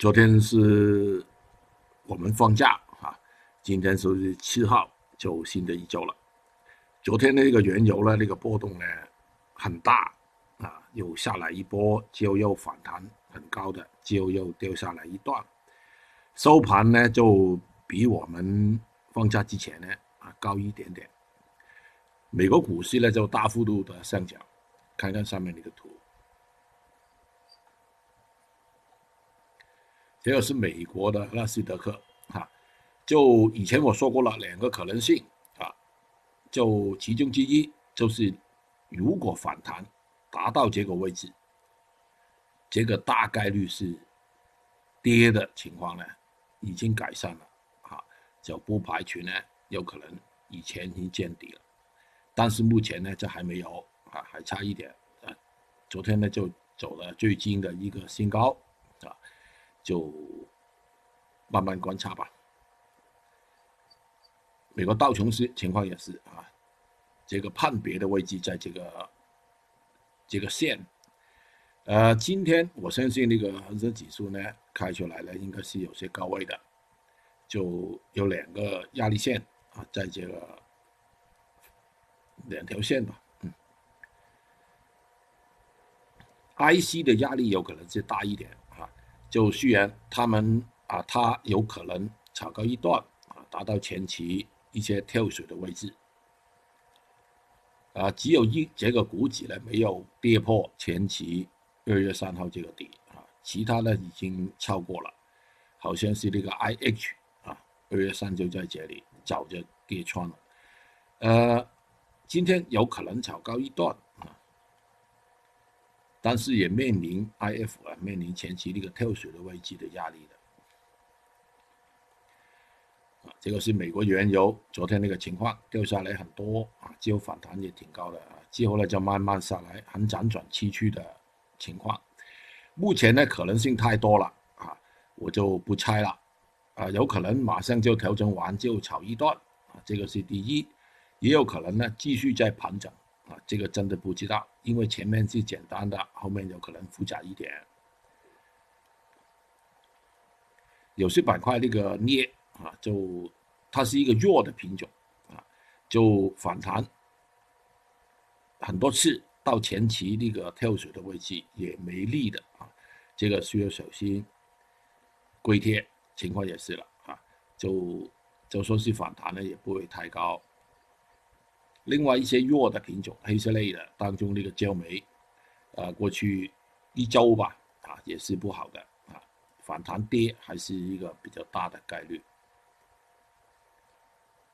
昨天是我们放假啊，今天是七号，就新的一周了。昨天那个原油呢，那个波动呢很大啊，又下来一波，之后又反弹很高的，之后又掉下来一段，收盘呢就比我们放假之前呢啊高一点点。美国股市呢就大幅度的上涨，看看上面那个图，这个是美国的纳斯达克啊，就以前我说过了两个可能性啊。就其中之一就是，如果反弹达到这个位置，这个大概率是跌的情况呢，已经改善了，啊，就不排除呢有可能以前已经见底了，但是目前呢这还没有啊，还差一点啊，昨天呢就走了最近的一个新高啊，就慢慢观察吧。美国道琼斯情况也是啊，这个判别的位置在这个这个线，呃，今天我相信那个恒生指数呢开出来了，应该是有些高位的，就有两个压力线啊，在这个两条线吧，嗯，IC 的压力有可能是大一点，就虽然他们啊，它有可能炒高一段啊，达到前期。一些跳水的位置，啊，只有一这个股指呢没有跌破前期二月三号这个底啊，其他的已经超过了，好像是那个 I H 啊，二月三就在这里早就跌穿了，呃，今天有可能炒高一段，但是也面临 I F 啊，面临前期那个跳水的位置的压力的。啊，这个是美国原油昨天那个情况掉下来很多啊，之后反弹也挺高的啊，之后呢就慢慢下来，很辗转崎岖的情况。目前呢可能性太多了啊，我就不猜了啊，有可能马上就调整完就炒一段啊，这个是第一，也有可能呢继续在盘整啊，这个真的不知道，因为前面是简单的，后面有可能复杂一点。有些板块那个镍。啊，就它是一个弱的品种，啊，就反弹很多次到前期那个跳水的位置也没力的啊，这个需要小心。硅贴情况也是了啊，就就说是反弹呢也不会太高。另外一些弱的品种，黑色类的当中那个焦煤，啊，过去一周吧啊也是不好的啊，反弹跌还是一个比较大的概率。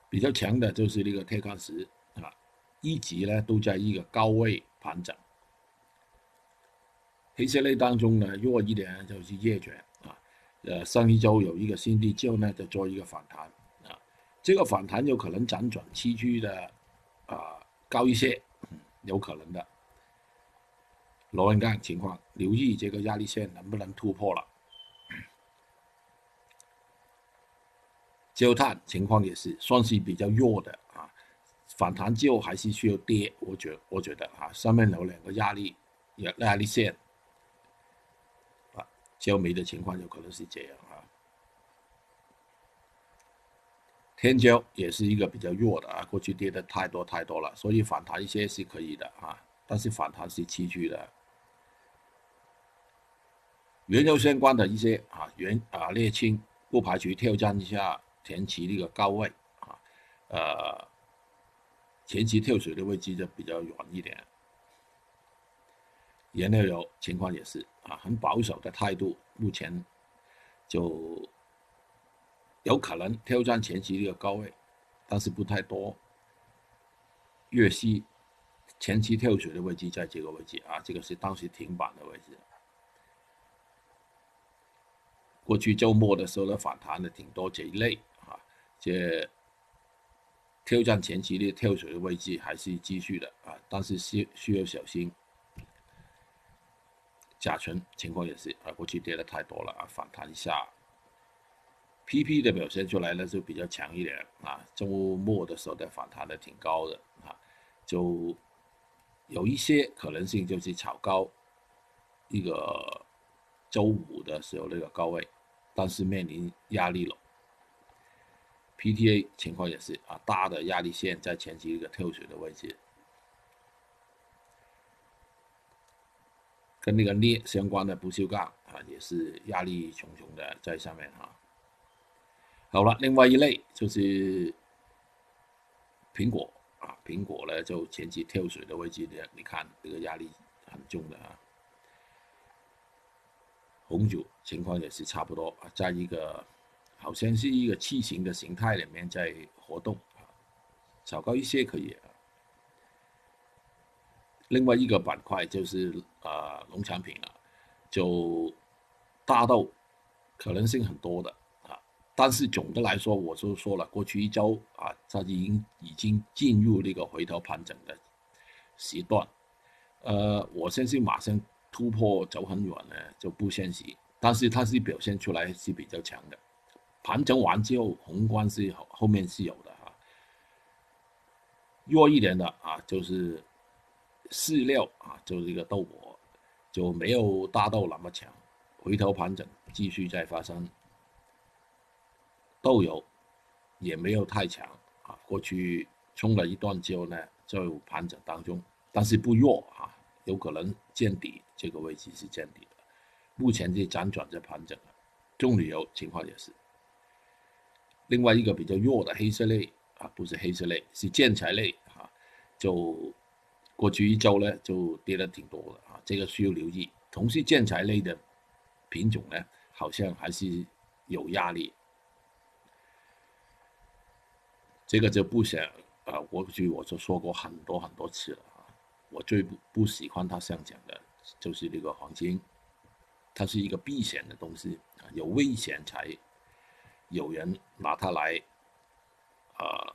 比较强的就是那个铁矿石啊，一直呢都在一个高位盘整。黑色类当中呢弱一点就是叶卷啊，呃上一周有一个新低之后呢就做一个反弹啊，这个反弹有可能辗转崎岖的啊高一些，有可能的。螺纹钢情况，留意这个压力线能不能突破了。焦炭情况也是算是比较弱的啊，反弹之后还是需要跌，我觉我觉得啊，上面有两个压力压压力线啊，焦煤的情况有可能是这样啊，天胶也是一个比较弱的啊，过去跌的太多太多了，所以反弹一些是可以的啊，但是反弹是崎岖的。原油相关的一些啊原啊沥青不排除挑战一下。前期那个高位啊，呃，前期跳水的位置就比较软一点。原料油情况也是啊，很保守的态度，目前就有可能挑战前期那个高位，但是不太多。粤西前期跳水的位置在这个位置啊，这个是当时停板的位置。过去周末的时候呢，反弹的挺多这一类啊。这挑战前期的跳水的位置还是继续的啊，但是需需要小心。甲醇情况也是啊，过去跌的太多了啊，反弹一下。PP 的表现出来呢就比较强一点啊，周末的时候的反弹的挺高的啊，就有一些可能性就是炒高一个周五的时候那个高位但是面临压力了。PTA 情况也是啊，大的压力线在前期一个跳水的位置，跟那个镍相关的不锈钢啊，也是压力重重的在上面啊。好了，另外一类就是苹果啊，苹果呢就前期跳水的位置呢，你看这个压力很重的啊。红酒情况也是差不多啊，在一个。好像是一个器型的形态里面在活动啊，炒高一些可以啊。另外一个板块就是啊农产品了，就大豆可能性很多的，但是总的来说，我就说了，过去一周啊，它已经已经进入那个回头盘整的时段，呃，我相信马上突破走很远呢就不现实，但是它是表现出来是比较强的。盘整完之后，宏观是后后面是有的哈。弱一点的啊，就是饲料啊，就是一个豆粕，就没有大豆那么强。回头盘整继续再发生，豆油也没有太强啊。过去冲了一段之后呢，就盘整当中，但是不弱啊，有可能见底，这个位置是见底的。目前是辗转在盘整了，棕榈油情况也是。另外一个比较弱的黑色类啊，不是黑色类，是建材类啊，就过去一周呢就跌了挺多的啊，这个需要留意。同是建材类的品种呢，好像还是有压力。这个就不想啊，过去我就说过很多很多次了啊，我最不不喜欢它上讲的，就是这个黄金，它是一个避险的东西啊，有危险才。有人拿它来，啊，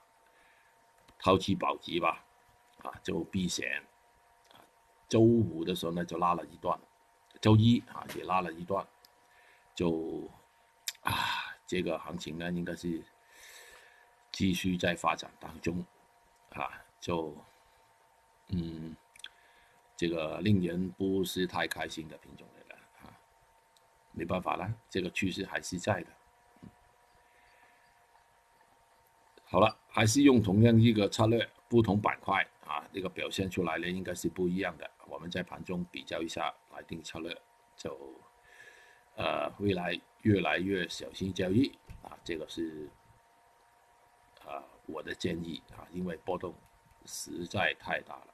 掏气保级吧，啊，就避险。周五的时候呢，就拉了一段，周一啊也拉了一段，就啊，这个行情呢应该是继续在发展当中，啊，就嗯，这个令人不是太开心的品种来了啊，没办法了，这个趋势还是在的。好了，还是用同样一个策略，不同板块啊，这个表现出来呢，应该是不一样的。我们在盘中比较一下来定策略，就呃未来越来越小心交易啊，这个是我的建议啊，因为波动实在太大了。